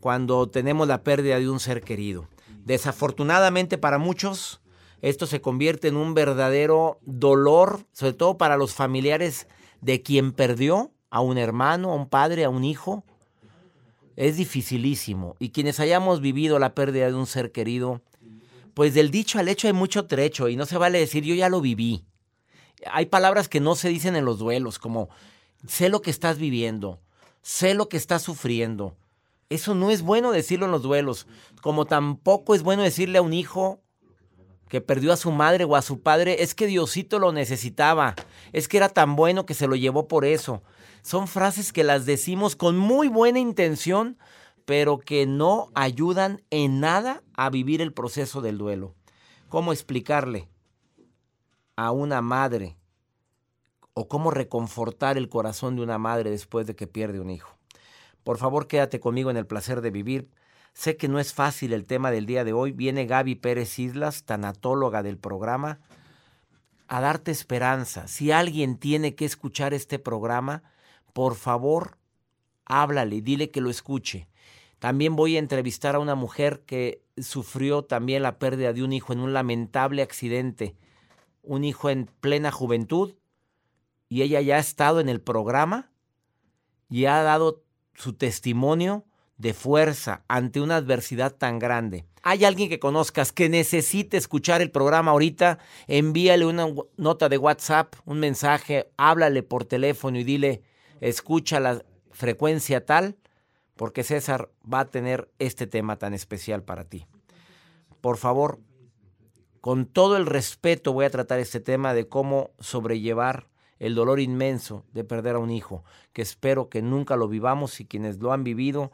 cuando tenemos la pérdida de un ser querido. Desafortunadamente para muchos, esto se convierte en un verdadero dolor, sobre todo para los familiares de quien perdió a un hermano, a un padre, a un hijo es dificilísimo. Y quienes hayamos vivido la pérdida de un ser querido, pues del dicho al hecho hay mucho trecho y no se vale decir yo ya lo viví. Hay palabras que no se dicen en los duelos, como sé lo que estás viviendo, sé lo que estás sufriendo. Eso no es bueno decirlo en los duelos, como tampoco es bueno decirle a un hijo que perdió a su madre o a su padre, es que Diosito lo necesitaba, es que era tan bueno que se lo llevó por eso son frases que las decimos con muy buena intención, pero que no ayudan en nada a vivir el proceso del duelo. ¿Cómo explicarle a una madre o cómo reconfortar el corazón de una madre después de que pierde un hijo? Por favor, quédate conmigo en el placer de vivir. Sé que no es fácil el tema del día de hoy. Viene Gaby Pérez Islas, tanatóloga del programa, a darte esperanza. Si alguien tiene que escuchar este programa, por favor, háblale, dile que lo escuche. También voy a entrevistar a una mujer que sufrió también la pérdida de un hijo en un lamentable accidente, un hijo en plena juventud, y ella ya ha estado en el programa y ha dado su testimonio de fuerza ante una adversidad tan grande. ¿Hay alguien que conozcas que necesite escuchar el programa ahorita? Envíale una nota de WhatsApp, un mensaje, háblale por teléfono y dile, escucha la frecuencia tal, porque César va a tener este tema tan especial para ti. Por favor, con todo el respeto voy a tratar este tema de cómo sobrellevar el dolor inmenso de perder a un hijo, que espero que nunca lo vivamos y quienes lo han vivido,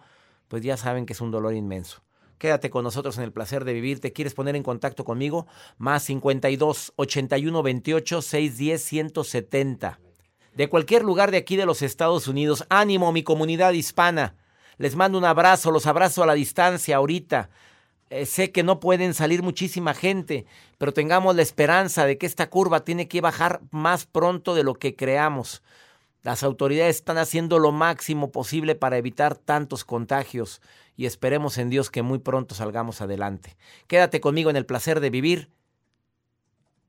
pues ya saben que es un dolor inmenso. Quédate con nosotros en el placer de vivir. ¿Te quieres poner en contacto conmigo? Más 52 81 28 610 170 de cualquier lugar de aquí de los Estados Unidos. Ánimo, mi comunidad hispana. Les mando un abrazo, los abrazo a la distancia ahorita. Eh, sé que no pueden salir muchísima gente, pero tengamos la esperanza de que esta curva tiene que bajar más pronto de lo que creamos. Las autoridades están haciendo lo máximo posible para evitar tantos contagios y esperemos en Dios que muy pronto salgamos adelante. Quédate conmigo en el placer de vivir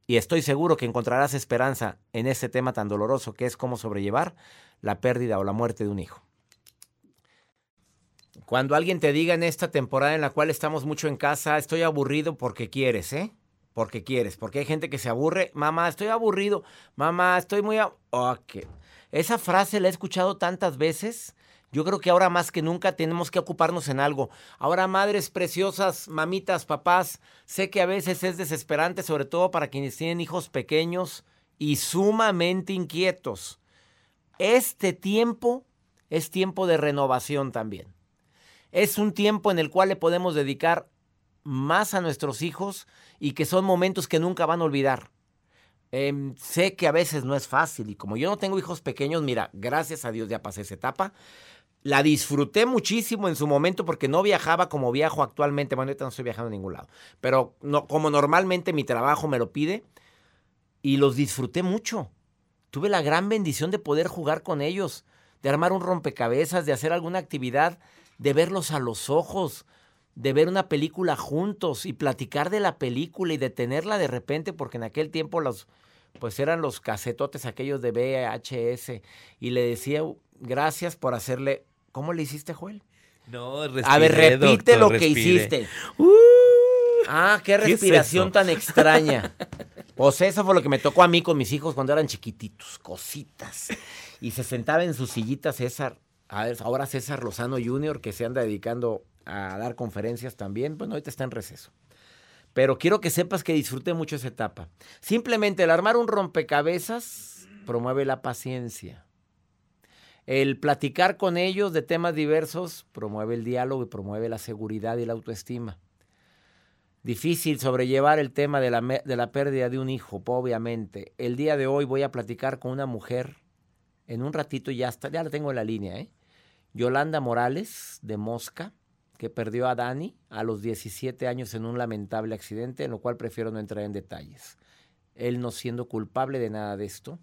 y estoy seguro que encontrarás esperanza en ese tema tan doloroso que es cómo sobrellevar la pérdida o la muerte de un hijo. Cuando alguien te diga en esta temporada en la cual estamos mucho en casa, estoy aburrido porque quieres, ¿eh? Porque quieres, porque hay gente que se aburre, mamá, estoy aburrido, mamá, estoy muy... Esa frase la he escuchado tantas veces Yo creo que ahora más que nunca tenemos que ocuparnos en algo. Ahora, madres preciosas, mamitas, papás, sé que a veces es desesperante, sobre todo para quienes tienen hijos pequeños y sumamente inquietos. Este tiempo es tiempo de renovación también. Es un tiempo en el cual le podemos dedicar más a nuestros hijos y que son momentos que nunca van a olvidar. Em, sé que a veces no es fácil y como yo no tengo hijos pequeños, mira, gracias a Dios ya pasé esa etapa. La disfruté muchísimo en su momento porque no viajaba como viajo actualmente. Bueno, ahorita no estoy viajando a ningún lado. Pero no, como normalmente mi trabajo me lo pide. Y los disfruté mucho. Tuve la gran bendición de poder jugar con ellos, de armar un rompecabezas, de hacer alguna actividad, de verlos a los ojos, de ver una película juntos y platicar de la película y de tenerla de repente, porque en aquel tiempo los, pues eran los casetotes aquellos de VHS. Y le decía, gracias por hacerle. ¿Cómo le hiciste, Joel? No, A ver, repite doctor, lo que hiciste. Uh, Ah, qué ¿Qué es respiración tan extraña. Pues eso fue lo que me tocó a mí con mis hijos cuando eran chiquititos, cositas. Y se sentaba en su sillita César, ahora César Lozano Jr., que se anda dedicando a dar conferencias también. Bueno, ahorita está en receso. Pero quiero que sepas que disfruté mucho esa etapa. Simplemente el armar un rompecabezas promueve la paciencia. El platicar con ellos de temas diversos promueve el diálogo y promueve la seguridad y la autoestima. Difícil sobrellevar el tema de la, de la pérdida de un hijo, obviamente. El día de hoy voy a platicar con una mujer. En un ratito ya está, ya la tengo en la línea, ¿eh? Yolanda Morales, de Mosca, que perdió a Dani a los 17 años en un lamentable accidente, en lo cual prefiero no entrar en detalles. Él no siendo culpable de nada de esto,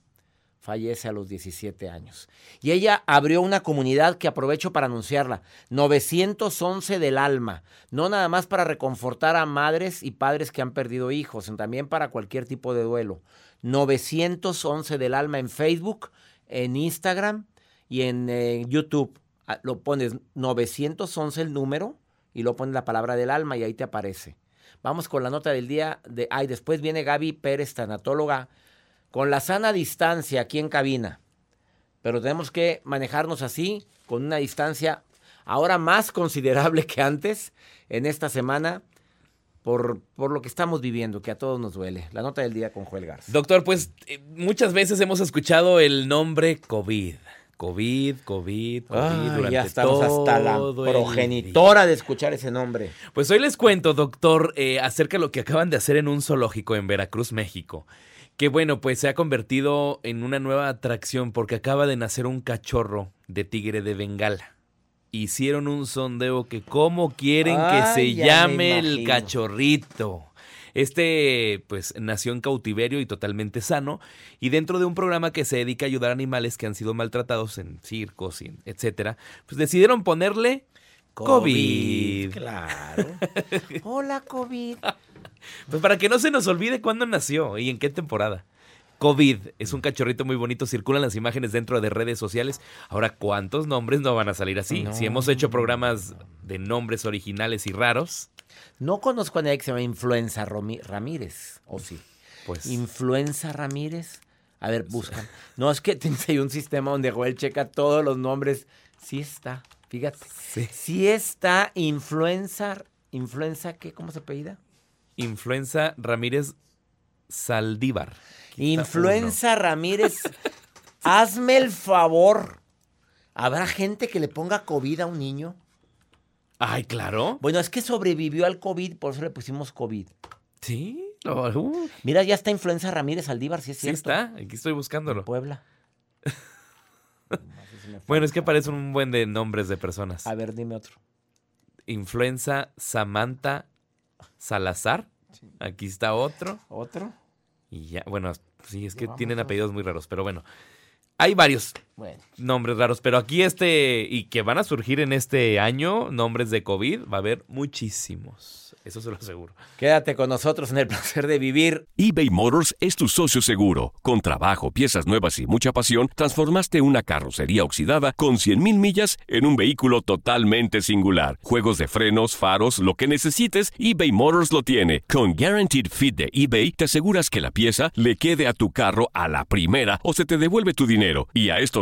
fallece a los 17 años. Y ella abrió una comunidad que aprovecho para anunciarla, 911 del alma, no nada más para reconfortar a madres y padres que han perdido hijos, sino también para cualquier tipo de duelo. 911 del alma en Facebook, en Instagram y en eh, YouTube. Ah, Lo pones 911 el número y lo pones la palabra del alma y ahí te aparece. Vamos con la nota del día de ay, después viene Gaby Pérez, tanatóloga, con la sana distancia aquí en cabina. Pero tenemos que manejarnos así, con una distancia ahora más considerable que antes en esta semana, por, por lo que estamos viviendo, que a todos nos duele. La nota del día con Joel Garza. Doctor, pues eh, muchas veces hemos escuchado el nombre COVID. COVID, COVID, COVID Ay, durante ya estamos hasta la todo progenitora de escuchar ese nombre. Pues hoy les cuento, doctor, eh, acerca de lo que acaban de hacer en un zoológico en Veracruz, México. Que bueno, pues se ha convertido en una nueva atracción porque acaba de nacer un cachorro de tigre de Bengala. Hicieron un sondeo que cómo quieren que Ay, se llame el cachorrito. Este, pues, nació en cautiverio y totalmente sano, y dentro de un programa que se dedica a ayudar a animales que han sido maltratados en circos, y etcétera, pues decidieron ponerle COVID. Claro. Hola, COVID. Pues para que no se nos olvide cuándo nació y en qué temporada. COVID es un cachorrito muy bonito, circulan las imágenes dentro de redes sociales. Ahora, ¿cuántos nombres no van a salir así? No. Si hemos hecho programas de nombres originales y raros, No conozco a nadie que se llama Influenza Romi- Ramírez, ¿o sí? pues Influenza Ramírez. A ver, buscan. No, es que tienes ahí un sistema donde Joel checa todos los nombres. Sí está, fíjate. Sí. Sí está Influenza. ¿Influenza qué? ¿Cómo se apellida? Influenza Ramírez Saldívar. Influenza Ramírez. Hazme el favor. ¿Habrá gente que le ponga COVID a un niño? Ay, claro. Bueno, es que sobrevivió al COVID, por eso le pusimos COVID. Sí, uh, Mira, ya está Influenza Ramírez Aldívar, sí es sí cierto. está. Aquí estoy buscándolo. Puebla. Bueno, es que aparecen un buen de nombres de personas. A ver, dime otro. Influenza Samantha Salazar. Aquí está otro. ¿Otro? Y ya, bueno, sí, es que tienen apellidos muy raros, pero bueno. Hay varios Bueno. nombres raros, pero aquí este, y que van a surgir en este año, nombres de COVID, va a haber muchísimos. Eso se lo aseguro. Quédate con nosotros en el placer de vivir. eBay Motors es tu socio seguro. Con trabajo, piezas nuevas y mucha pasión, transformaste una carrocería oxidada con 100.000 millas en un vehículo totalmente singular. Juegos de frenos, faros, lo que necesites, eBay Motors lo tiene. Con Guaranteed Fit de eBay, te aseguras que la pieza le quede a tu carro a la primera o se te devuelve tu dinero. Y a estos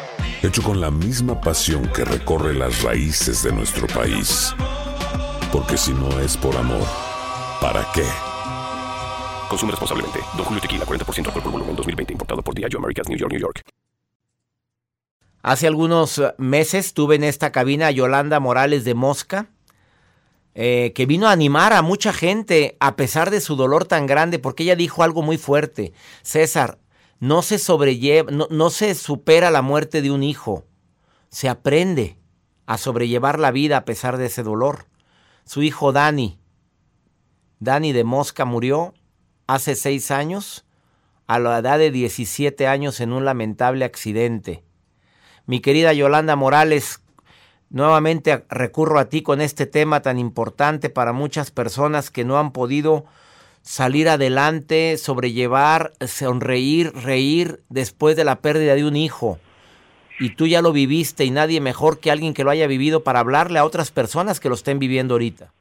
hecho con la misma pasión que recorre las raíces de nuestro país. Porque si no es por amor, ¿para qué? Consume responsablemente. Don Julio Tequila, 40% alcohol por volumen, 2020. Importado por Diageo Americas, New York, New York. Hace algunos eh, meses tuve en esta cabina a Yolanda Morales de Mosca, eh, que vino a animar a mucha gente a pesar de su dolor tan grande, porque ella dijo algo muy fuerte. César, no se sobrelleva, no, no se supera la muerte de un hijo, se aprende a sobrellevar la vida a pesar de ese dolor. Su hijo Dani, Dani de Mosca murió hace seis años, a la edad de 17 años en un lamentable accidente. Mi querida Yolanda Morales, nuevamente recurro a ti con este tema tan importante para muchas personas que no han podido salir adelante, sobrellevar, sonreír, reír después de la pérdida de un hijo. Y tú ya lo viviste y nadie mejor que alguien que lo haya vivido para hablarle a otras personas que lo estén viviendo ahorita.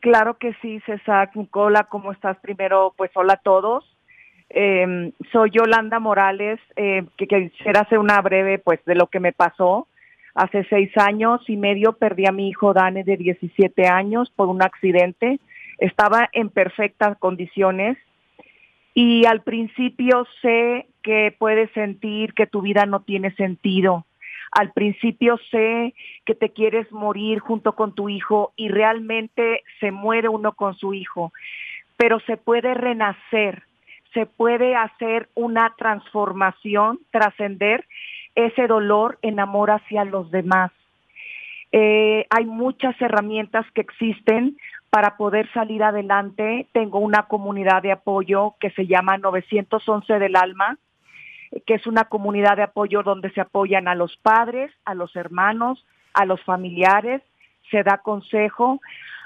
Claro que sí, César Nicola, ¿cómo estás? Primero, pues hola a todos. Eh, soy Yolanda Morales, eh, que, que quisiera hacer una breve, pues, de lo que me pasó. Hace seis años y medio perdí a mi hijo Dane de 17 años por un accidente estaba en perfectas condiciones y al principio sé que puedes sentir que tu vida no tiene sentido. Al principio sé que te quieres morir junto con tu hijo y realmente se muere uno con su hijo, pero se puede renacer, se puede hacer una transformación, trascender ese dolor en amor hacia los demás. Eh, hay muchas herramientas que existen para poder salir adelante. Tengo una comunidad de apoyo que se llama 911 del Alma, que es una comunidad de apoyo donde se apoyan a los padres, a los hermanos, a los familiares, se da consejo.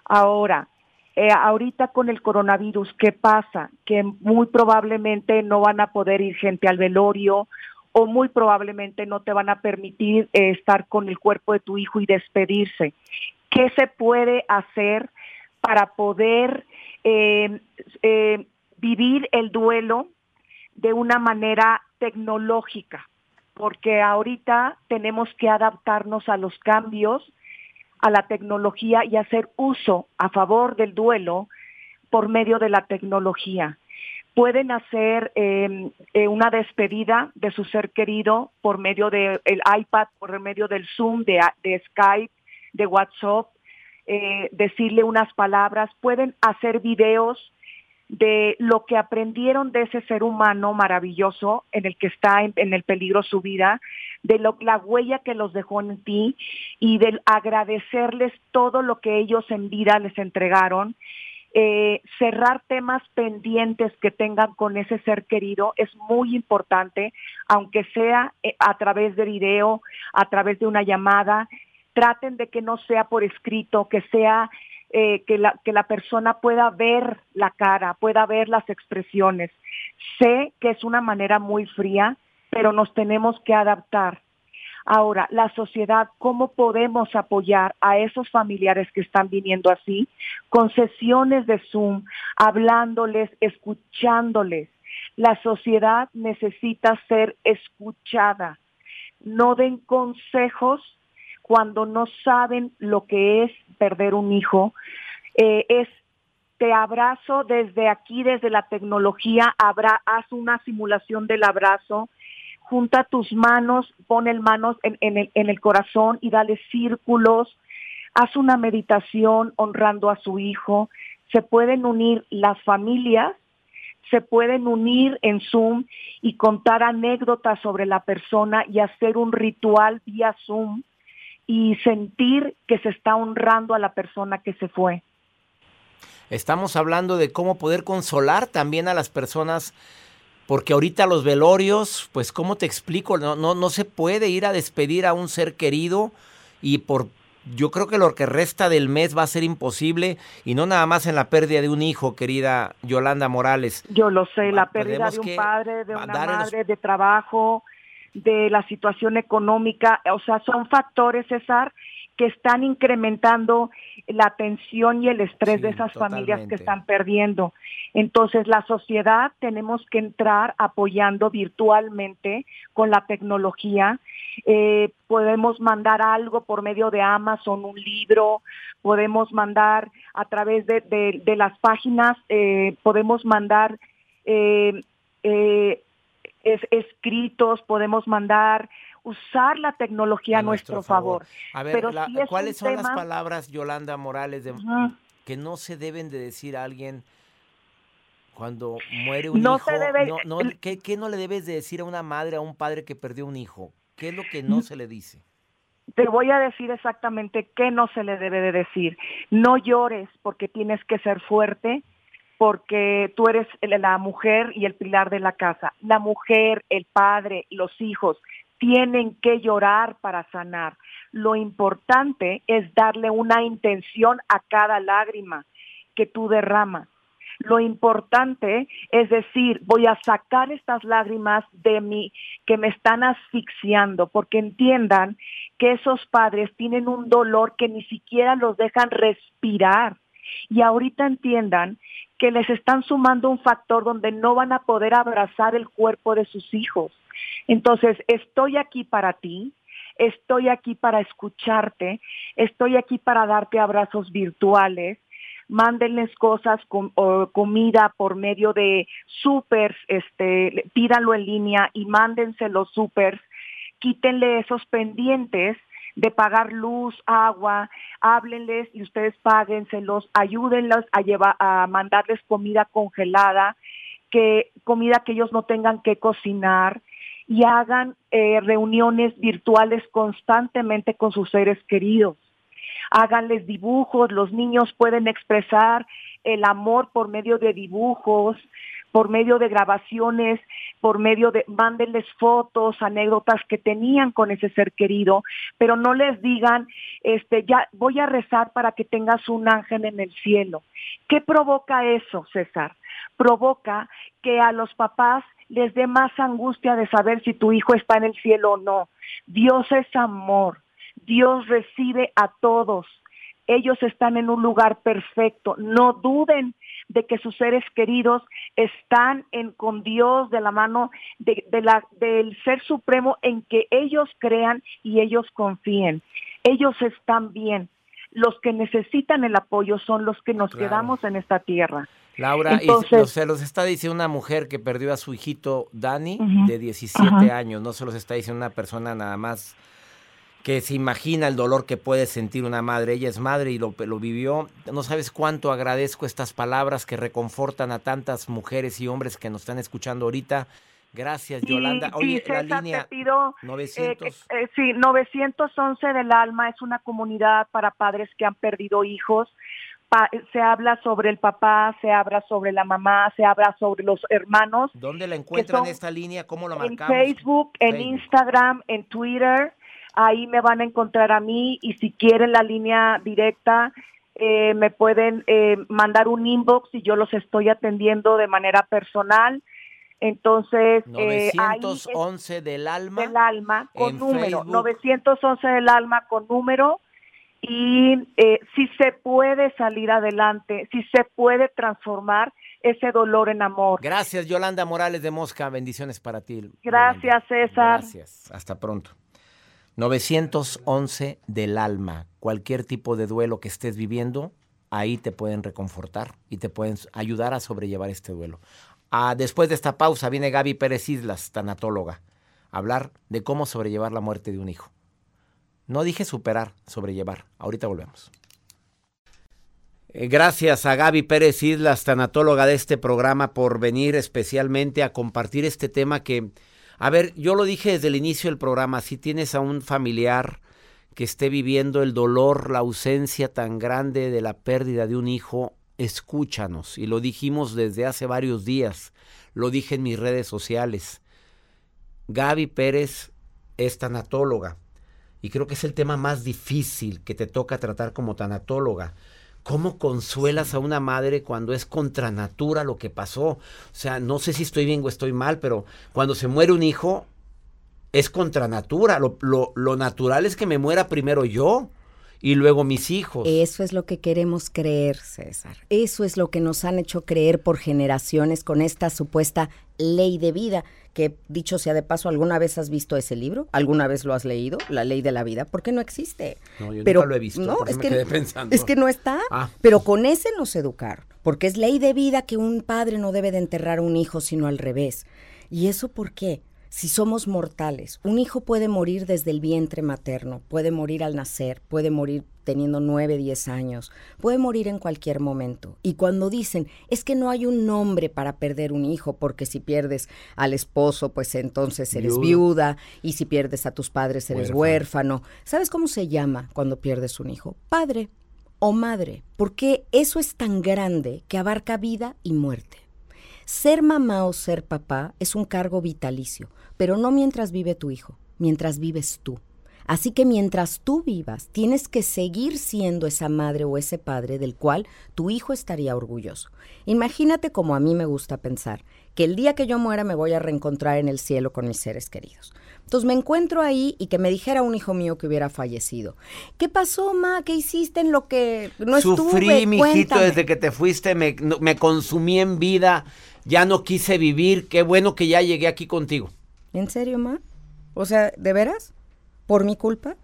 Ahora, eh, ahorita con el coronavirus, ¿qué pasa? Que muy probablemente no van a poder ir gente al velorio o muy probablemente no te van a permitir eh, estar con el cuerpo de tu hijo y despedirse. ¿Qué se puede hacer para poder eh, eh, vivir el duelo de una manera tecnológica? Porque ahorita tenemos que adaptarnos a los cambios, a la tecnología y hacer uso a favor del duelo por medio de la tecnología pueden hacer em, eh, una despedida de su ser querido por medio del iPad, por medio del Zoom, de, Skype, de WhatsApp, eh, decirle unas palabras, pueden hacer videos de lo que aprendieron de ese ser humano maravilloso en el que está en, el peligro su vida, de lo, la huella que los dejó en ti y de agradecerles todo lo que ellos en vida les entregaron eh, cerrar temas pendientes que tengan con ese ser querido es muy importante, aunque sea eh, a través de video, a través de una llamada. Traten de que no sea por escrito, que sea eh, que, la, que la persona pueda ver la cara, pueda ver las expresiones. Sé que es una manera muy fría, pero nos tenemos que adaptar. Ahora, la sociedad, ¿cómo podemos apoyar a esos familiares que están viniendo así? Con sesiones de Zoom, hablándoles, escuchándoles. La sociedad necesita ser escuchada. No den consejos cuando no saben lo que es perder un hijo. Eh, es te abrazo desde aquí, desde la tecnología, haz una simulación del abrazo, junta tus manos, pon el manos en, el, en el corazón y dale círculos, haz una meditación honrando a su hijo, se pueden unir las familias, se pueden unir en Zoom y contar anécdotas sobre la persona y hacer un ritual vía Zoom y sentir que se está honrando a la persona que se fue. Estamos hablando de cómo poder consolar también a las personas porque ahorita los velorios, pues cómo te explico, no, no, no se puede ir a despedir a un ser querido y por yo creo que lo que resta del mes va a ser imposible y no nada más en la pérdida de un hijo, querida Yolanda Morales. Yo lo sé, la pérdida de un padre, de una madre, de trabajo, de la situación económica, o sea, son factores, César, que están incrementando la tensión y el estrés de esas familias que están perdiendo. Entonces, la sociedad tenemos que entrar apoyando virtualmente con la tecnología. Eh, podemos mandar algo por medio de Amazon, un libro, podemos mandar a través de, las páginas, eh, podemos mandar eh, escritos, podemos mandar usar la tecnología a, nuestro, favor. A ver, ¿cuáles son las palabras, Yolanda Morales, que no se deben de decir a alguien cuando muere un hijo? no, ¿qué, no le debes de decir a una madre, a un padre que perdió un hijo? ¿Qué es lo que no se le dice? Te voy a decir exactamente qué no se le debe de decir. No llores porque tienes que ser fuerte, porque tú eres la mujer y el pilar de la casa. La mujer, el padre, los hijos tienen que llorar para sanar. Lo importante es darle una intención a cada lágrima que tú derramas. Lo importante es decir, voy a sacar estas lágrimas de mí que me están asfixiando, porque entiendan que esos padres tienen un dolor que ni siquiera los dejan respirar. Y ahorita entiendan que les están sumando un factor donde no van a poder abrazar el cuerpo de sus hijos. Entonces, estoy aquí para ti, estoy aquí para escucharte, estoy aquí para darte abrazos virtuales, mándenles cosas, con, comida por medio de supers, este, pídanlo en línea y mándense los supers, quítenle esos pendientes de pagar luz, agua, háblenles y ustedes páguenselos, ayúdenlos a llevar, a mandarles comida congelada, que comida que ellos no tengan que cocinar y hagan eh, reuniones virtuales constantemente con sus seres queridos. Háganles dibujos, los niños pueden expresar el amor por medio de dibujos, por medio de grabaciones, por medio de, mándenles fotos, anécdotas que tenían con ese ser querido, pero no les digan, este, ya voy a rezar para que tengas un ángel en el cielo. ¿Qué provoca eso, César? Provoca que a los papás les dé más angustia de saber si tu hijo está en el cielo o no. Dios es amor. Dios recibe a todos. Ellos están en un lugar perfecto. No duden de que sus seres queridos están en, con Dios de la mano de, la, del Ser Supremo en que ellos crean y ellos confíen. Ellos están bien. Los que necesitan el apoyo son los que nos quedamos en esta tierra. Laura, y se los está diciendo una mujer que perdió a su hijito Dani de 17 años, no se los está diciendo una persona nada más que se imagina el dolor que puede sentir una madre. Ella es madre y lo, lo, vivió. No sabes cuánto agradezco estas palabras que reconfortan a tantas mujeres y hombres que nos están escuchando ahorita. Gracias, Yolanda. Oye, la línea 900. Eh, eh, sí, 911 del Alma es una comunidad para padres que han perdido hijos. se habla sobre el papá, se habla sobre la mamá, se habla sobre los hermanos. ¿Dónde la encuentran esta línea? ¿Cómo lo marcamos? En Facebook, en Instagram, en Twitter ahí me van a encontrar a mí y si quieren la línea directa, eh, me pueden eh, mandar un inbox y yo los estoy atendiendo de manera personal. Entonces, 911 eh, del alma. Del alma, con número. 911 del alma con número. Y si se puede salir adelante, si se puede transformar ese dolor en amor. Gracias, Yolanda Morales de Mosca. Bendiciones para ti. Gracias, César. Gracias. Hasta pronto. 911 del alma. Cualquier tipo de duelo que estés viviendo, ahí te pueden reconfortar y te pueden ayudar a sobrellevar este duelo. Ah, después de esta pausa viene Gaby Pérez Islas, tanatóloga, a hablar de cómo sobrellevar la muerte de un hijo. No dije superar, sobrellevar. Ahorita volvemos. Eh, gracias a Gaby Pérez Islas, tanatóloga de este programa, por venir especialmente a compartir este tema que a ver, yo lo dije desde el inicio del programa, si tienes a un familiar que esté viviendo el dolor, la ausencia tan grande de la pérdida de un hijo, escúchanos. Y lo dijimos desde hace varios días, lo dije en mis redes sociales. Gaby Pérez es tanatóloga y creo que es el tema más difícil que te toca tratar como tanatóloga. ¿Cómo consuelas a una madre cuando es contra natura lo que pasó? O sea, no sé si estoy bien o estoy mal, pero cuando se muere un hijo, es contra natura. Lo, lo, lo natural es que me muera primero yo y luego mis hijos. Eso es lo que queremos creer, César. Eso es lo que nos han hecho creer por generaciones con esta supuesta ley de vida, que dicho sea de paso, ¿alguna vez has visto ese libro? ¿Alguna vez lo has leído? La ley de la vida, ¿por qué no existe. No, yo Pero, nunca lo he visto. No, es me que, quedé pensando. es que no está. Ah. Pero con ese nos educaron, porque es ley de vida que un padre no debe de enterrar a un hijo, sino al revés. ¿Y eso por qué? Si somos mortales, un hijo puede morir desde el vientre materno, puede morir al nacer, puede morir teniendo nueve, diez años, puede morir en cualquier momento. Y cuando dicen, es que no hay un nombre para perder un hijo, porque si pierdes al esposo, pues entonces eres viuda, y si pierdes a tus padres eres Huérfano. huérfano. ¿Sabes cómo se llama cuando pierdes un hijo? Padre o madre, porque eso es tan grande que abarca vida y muerte. Ser mamá o ser papá es un cargo vitalicio, pero no mientras vive tu hijo, mientras vives tú. Así que mientras tú vivas, tienes que seguir siendo esa madre o ese padre del cual tu hijo estaría orgulloso. Imagínate como a mí me gusta pensar, que el día que yo muera me voy a reencontrar en el cielo con mis seres queridos. Entonces me encuentro ahí y que me dijera un hijo mío que hubiera fallecido. ¿Qué pasó, ma? ¿Qué hiciste en lo que no Sufrí, estuve? mijito, Cuéntame. desde que te fuiste, me, me consumí en vida, ya no quise vivir, qué bueno que ya llegué aquí contigo. ¿En serio, ma? O sea, ¿de veras? ¿Por mi culpa?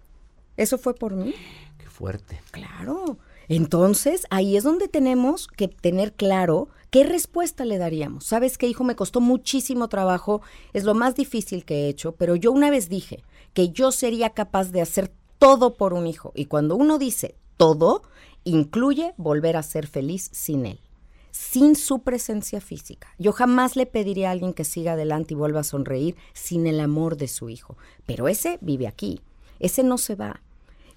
¿Eso fue por mí? Qué fuerte. Claro. Entonces, ahí es donde tenemos que tener claro qué respuesta le daríamos. Sabes que, hijo, me costó muchísimo trabajo, es lo más difícil que he hecho, pero yo una vez dije que yo sería capaz de hacer todo por un hijo. Y cuando uno dice todo, incluye volver a ser feliz sin él sin su presencia física. Yo jamás le pediría a alguien que siga adelante y vuelva a sonreír sin el amor de su hijo. Pero ese vive aquí, ese no se va.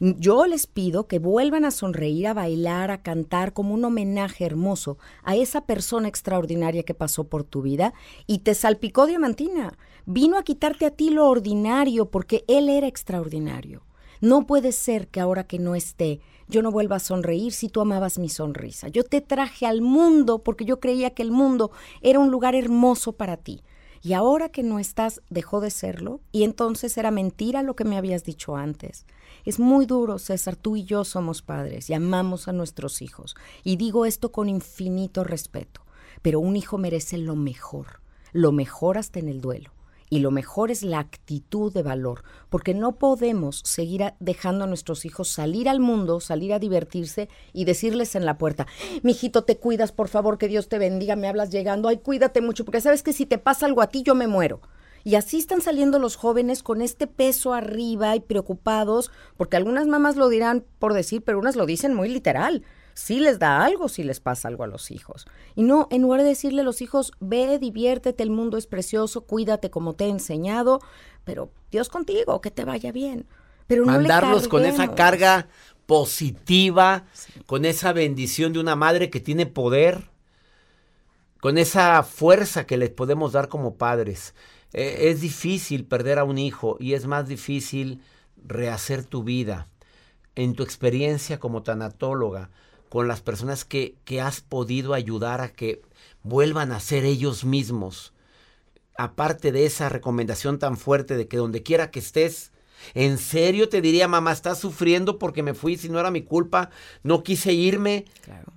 Yo les pido que vuelvan a sonreír, a bailar, a cantar como un homenaje hermoso a esa persona extraordinaria que pasó por tu vida y te salpicó diamantina. Vino a quitarte a ti lo ordinario porque él era extraordinario. No puede ser que ahora que no esté, yo no vuelva a sonreír si tú amabas mi sonrisa. Yo te traje al mundo porque yo creía que el mundo era un lugar hermoso para ti. Y ahora que no estás, dejó de serlo. Y entonces era mentira lo que me habías dicho antes. Es muy duro, César. Tú y yo somos padres y amamos a nuestros hijos. Y digo esto con infinito respeto. Pero un hijo merece lo mejor. Lo mejor hasta en el duelo. Y lo mejor es la actitud de valor, porque no podemos seguir dejando a nuestros hijos salir al mundo, salir a divertirse y decirles en la puerta, mijito, te cuidas, por favor, que Dios te bendiga, me hablas llegando, ay, cuídate mucho, porque sabes que si te pasa algo a ti, yo me muero. Y así están saliendo los jóvenes con este peso arriba y preocupados, porque algunas mamás lo dirán por decir, pero unas lo dicen muy literal. Sí les da algo si les pasa algo a los hijos. Y no, en lugar de decirle a los hijos, ve, diviértete, el mundo es precioso, cuídate como te he enseñado, pero Dios contigo, que te vaya bien. Pero no le Mandarlos con esa carga positiva, con esa bendición de una madre que tiene poder, con esa fuerza que les podemos dar como padres. Eh, es difícil perder a un hijo y es más difícil rehacer tu vida. En tu experiencia como tanatóloga, con las personas que, que has podido ayudar a que vuelvan a ser ellos mismos, aparte de esa recomendación tan fuerte de que donde quiera que estés, en serio te diría, mamá, estás sufriendo porque me fui, si no era mi culpa, no quise irme. Claro.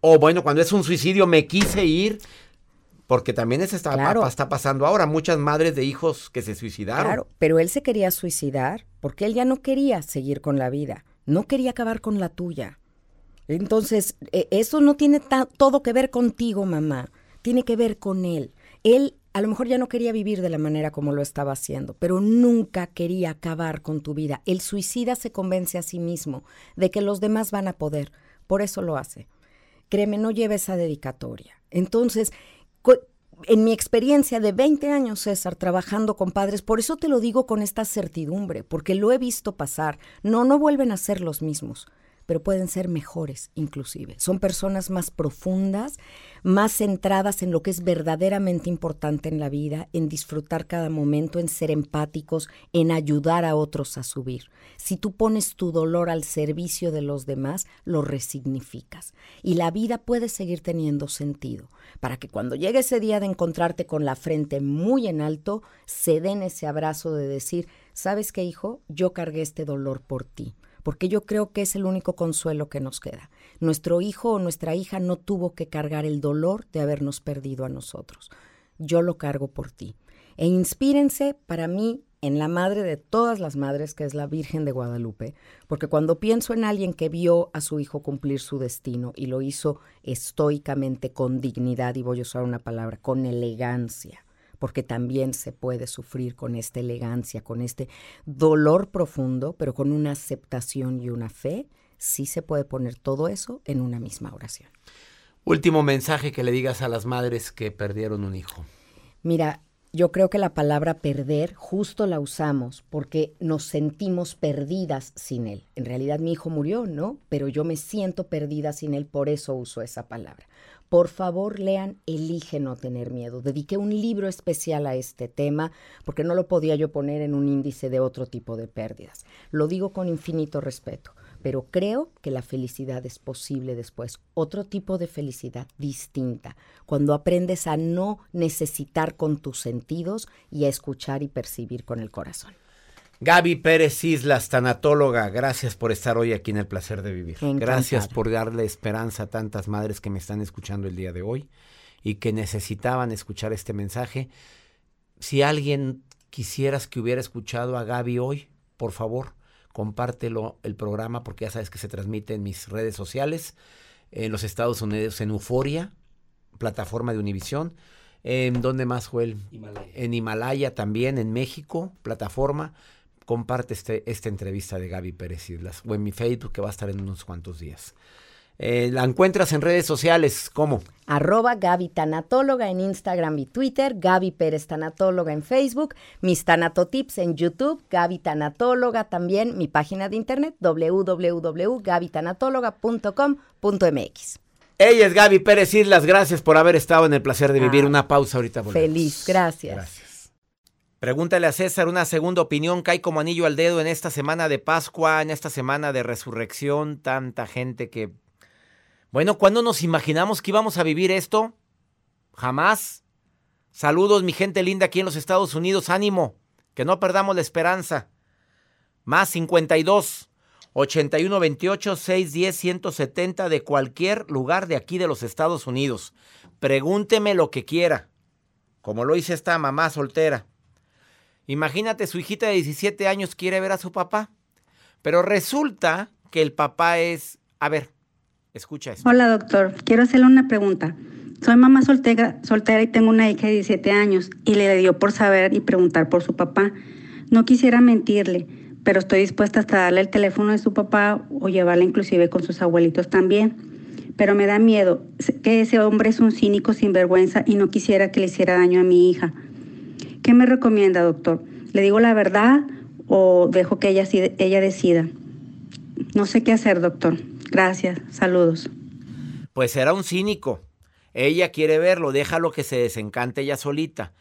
O bueno, cuando es un suicidio, me quise ir. Porque también eso está, Claro. está pasando ahora. Muchas madres de hijos que se suicidaron. Claro, pero él se quería suicidar porque él ya no quería seguir con la vida, no quería acabar con la tuya. Entonces, eh, eso no tiene todo que ver contigo, mamá, tiene que ver con él. Él a lo mejor ya no quería vivir de la manera como lo estaba haciendo, pero nunca quería acabar con tu vida. El suicida se convence a sí mismo de que los demás van a poder, por eso lo hace. Créeme, no lleva esa dedicatoria. Entonces, en mi experiencia de 20 años, César, trabajando con padres, por eso te lo digo con esta certidumbre, porque lo he visto pasar. No, no vuelven a ser los mismos. Pero pueden ser mejores inclusive. Son personas más profundas, más centradas en lo que es verdaderamente importante en la vida, en disfrutar cada momento, en ser empáticos, en ayudar a otros a subir. Si tú pones tu dolor al servicio de los demás, lo resignificas. Y la vida puede seguir teniendo sentido, para que cuando llegue ese día de encontrarte con la frente muy en alto, se den ese abrazo de decir, ¿sabes qué, hijo? Yo cargué este dolor por ti porque yo creo que es el único consuelo que nos queda. Nuestro hijo o nuestra hija no tuvo que cargar el dolor de habernos perdido a nosotros. Yo lo cargo por ti. E inspírense para mí en la madre de todas las madres, que es la Virgen de Guadalupe, porque cuando pienso en alguien que vio a su hijo cumplir su destino y lo hizo estoicamente, con dignidad, y voy a usar una palabra, con elegancia, porque también se puede sufrir con esta elegancia, con este dolor profundo, pero con una aceptación y una fe, sí se puede poner todo eso en una misma oración. Último mensaje que le digas a las madres que perdieron un hijo. Mira, yo creo que la palabra perder justo la usamos porque nos sentimos perdidas sin él. En realidad mi hijo murió, ¿no? Pero yo me siento perdida sin él, por eso uso esa palabra. Por favor, lean Elige no tener miedo. Dediqué un libro especial a este tema porque no lo podía yo poner en un índice de otro tipo de pérdidas. Lo digo con infinito respeto, pero creo que la felicidad es posible después. Otro tipo de felicidad distinta, cuando aprendes a no necesitar con tus sentidos y a escuchar y percibir con el corazón. Gaby Pérez Islas, tanatóloga, gracias por estar hoy aquí en el placer de vivir. Gracias por darle esperanza a tantas madres que me están escuchando el día de hoy y que necesitaban escuchar este mensaje. Si alguien quisieras que hubiera escuchado a Gaby hoy, por favor, compártelo el programa porque ya sabes que se transmite en mis redes sociales, en los Estados Unidos, en Euforia, plataforma de Univisión. ¿En dónde más, fue Himalaya. En Himalaya también, en México, plataforma comparte este, esta entrevista de Gaby Pérez Islas o en mi Facebook que va a estar en unos cuantos días. Eh, la encuentras en redes sociales, ¿cómo? Arroba Gaby Tanatóloga en Instagram y Twitter, Gaby Pérez Tanatóloga en Facebook, mis Tanatotips en YouTube, Gaby Tanatóloga también, mi página de internet www.gabytanatóloga.com.mx. Ella es Gaby Pérez Islas, gracias por haber estado en el placer de vivir. Ah, Una pausa ahorita. Feliz, gracias. Gracias. Pregúntale a César, una segunda opinión cae como anillo al dedo en esta semana de Pascua, en esta semana de resurrección, tanta gente que... Bueno, ¿cuándo nos imaginamos que íbamos a vivir esto? Jamás. Saludos, mi gente linda aquí en los Estados Unidos, ánimo, que no perdamos la esperanza. Más 52 81 28 610 170 de cualquier lugar de aquí de los Estados Unidos. Pregúnteme lo que quiera, como lo hice esta mamá soltera. Imagínate, su hijita de 17 años quiere ver a su papá, pero resulta que el papá es... A ver, escucha eso. Hola doctor, quiero hacerle una pregunta. Soy mamá soltera, soltera y tengo una hija de 17 años y le dio por saber y preguntar por su papá. No quisiera mentirle, pero estoy dispuesta hasta darle el teléfono de su papá o llevarla inclusive con sus abuelitos también. Pero me da miedo que ese hombre es un cínico sinvergüenza y no quisiera que le hiciera daño a mi hija. ¿Qué me recomienda, doctor? ¿Le digo la verdad o dejo que ella, ella decida? No sé qué hacer, doctor. Gracias. Saludos. Pues será un cínico. Ella quiere verlo, déjalo que se desencante ella solita.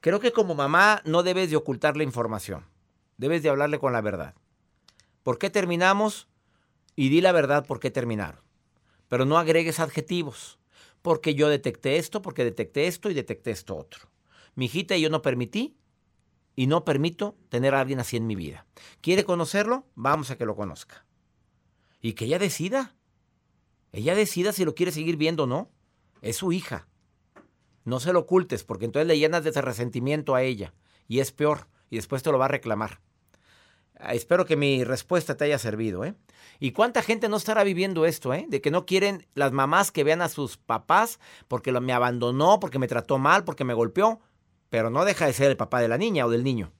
Creo que como mamá no debes de ocultar la información. Debes de hablarle con la verdad. ¿Por qué terminamos? Y di la verdad por qué terminaron. Pero no agregues adjetivos. Porque yo detecté esto, porque detecté esto y detecté esto otro mi hijita yo no permití y no permito tener a alguien así en mi vida. ¿Quiere conocerlo? Vamos a que lo conozca. Y que ella decida. Ella decida si lo quiere seguir viendo o no. Es su hija. No se lo ocultes, porque entonces le llenas de resentimiento a ella. Y es peor. Y después te lo va a reclamar. Ah, espero que mi respuesta te haya servido, ¿eh? ¿Y cuánta gente no estará viviendo esto, eh? De que no quieren las mamás que vean a sus papás porque me abandonó, porque me trató mal, porque me golpeó pero no deja de ser el papá de la niña o del niño.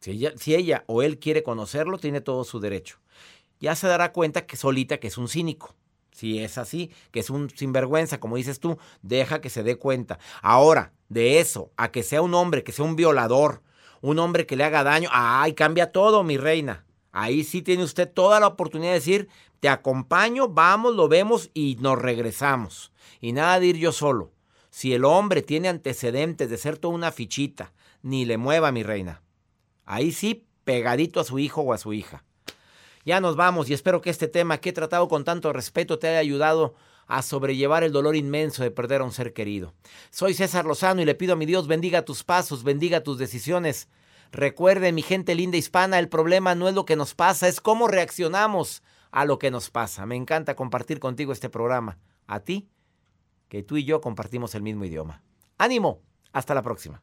Si ella, o él quiere conocerlo, tiene todo su derecho. Ya se dará cuenta que solita que es un cínico. Si es así, que es un sinvergüenza, como dices tú, deja que se dé cuenta. Ahora, de eso, a que sea un hombre, que sea un violador, un hombre que le haga daño, ay, cambia todo, mi reina. Ahí sí tiene usted toda la oportunidad de decir, te acompaño, vamos, lo vemos y nos regresamos. Y nada de ir yo solo. Si el hombre tiene antecedentes de ser toda una fichita, ni le mueva, mi reina. Ahí sí, pegadito a su hijo o a su hija. Ya nos vamos y espero que este tema que he tratado con tanto respeto te haya ayudado a sobrellevar el dolor inmenso de perder a un ser querido. Soy César Lozano y le pido a mi Dios bendiga tus pasos, bendiga tus decisiones. Recuerde, mi gente linda hispana, el problema no es lo que nos pasa, es cómo reaccionamos a lo que nos pasa. Me encanta compartir contigo este programa. A ti, que tú y yo compartimos el mismo idioma. Ánimo, hasta la próxima.